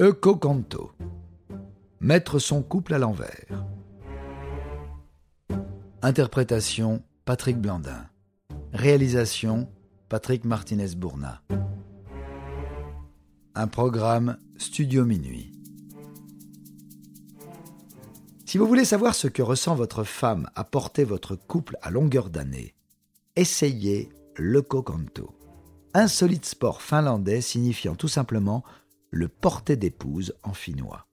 Eucocanto. Mettre son couple à l'envers. Interprétation Patrick Blandin. Réalisation Patrick Martinez-Bourna. Un programme Studio Minuit. Si vous voulez savoir ce que ressent votre femme à porter votre couple à longueur d'année, essayez le cocanto. Insolite sport finlandais signifiant tout simplement le porter d'épouse en finnois.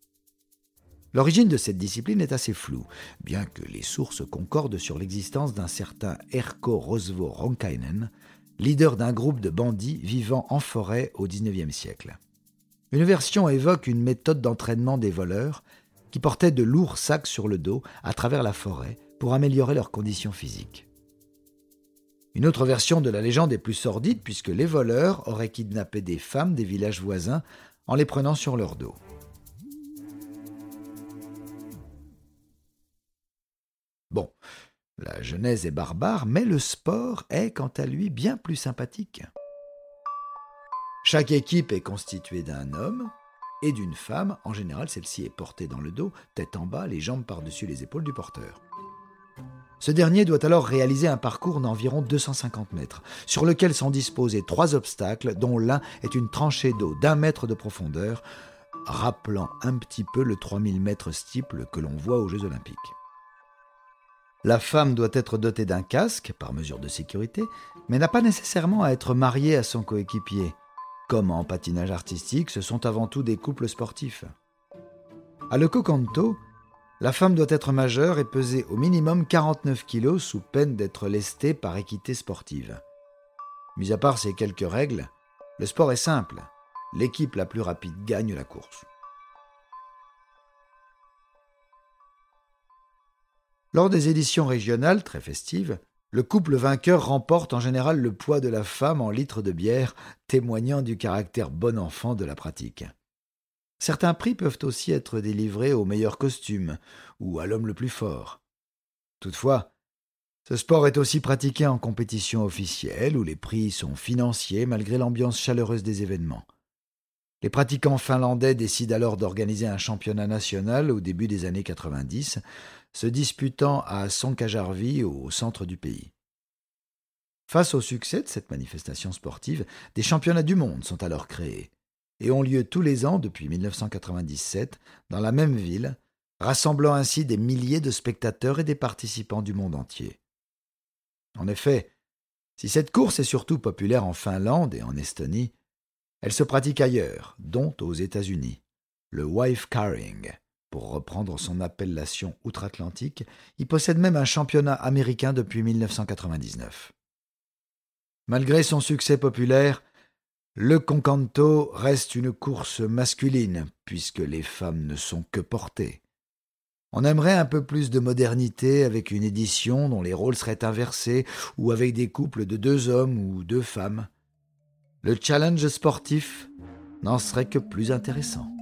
L'origine de cette discipline est assez floue, bien que les sources concordent sur l'existence d'un certain Erko Rosvo Ronkainen, leader d'un groupe de bandits vivant en forêt au XIXe siècle. Une version évoque une méthode d'entraînement des voleurs qui portaient de lourds sacs sur le dos à travers la forêt pour améliorer leurs conditions physiques. Une autre version de la légende est plus sordide puisque les voleurs auraient kidnappé des femmes des villages voisins en les prenant sur leur dos. Bon, la genèse est barbare, mais le sport est quant à lui bien plus sympathique. Chaque équipe est constituée d'un homme, et d'une femme. En général, celle-ci est portée dans le dos, tête en bas, les jambes par-dessus les épaules du porteur. Ce dernier doit alors réaliser un parcours d'environ 250 mètres, sur lequel sont disposés trois obstacles, dont l'un est une tranchée d'eau d'un mètre de profondeur, rappelant un petit peu le 3000 mètres steeple que l'on voit aux Jeux Olympiques. La femme doit être dotée d'un casque, par mesure de sécurité, mais n'a pas nécessairement à être mariée à son coéquipier. Comme en patinage artistique, ce sont avant tout des couples sportifs. À le cocanto, la femme doit être majeure et peser au minimum 49 kg sous peine d'être lestée par équité sportive. Mis à part ces quelques règles, le sport est simple. L'équipe la plus rapide gagne la course. Lors des éditions régionales, très festives, le couple vainqueur remporte en général le poids de la femme en litres de bière, témoignant du caractère bon enfant de la pratique. Certains prix peuvent aussi être délivrés au meilleur costume ou à l'homme le plus fort. Toutefois, ce sport est aussi pratiqué en compétition officielle où les prix sont financiers malgré l'ambiance chaleureuse des événements. Les pratiquants finlandais décident alors d'organiser un championnat national au début des années 90, se disputant à Sonkajarvi au centre du pays. Face au succès de cette manifestation sportive, des championnats du monde sont alors créés et ont lieu tous les ans depuis 1997 dans la même ville, rassemblant ainsi des milliers de spectateurs et des participants du monde entier. En effet, si cette course est surtout populaire en Finlande et en Estonie, elle se pratique ailleurs, dont aux États-Unis. Le wife carrying, pour reprendre son appellation outre-Atlantique, il possède même un championnat américain depuis 1999. Malgré son succès populaire, le concanto reste une course masculine, puisque les femmes ne sont que portées. On aimerait un peu plus de modernité avec une édition dont les rôles seraient inversés ou avec des couples de deux hommes ou deux femmes. Le challenge sportif n'en serait que plus intéressant.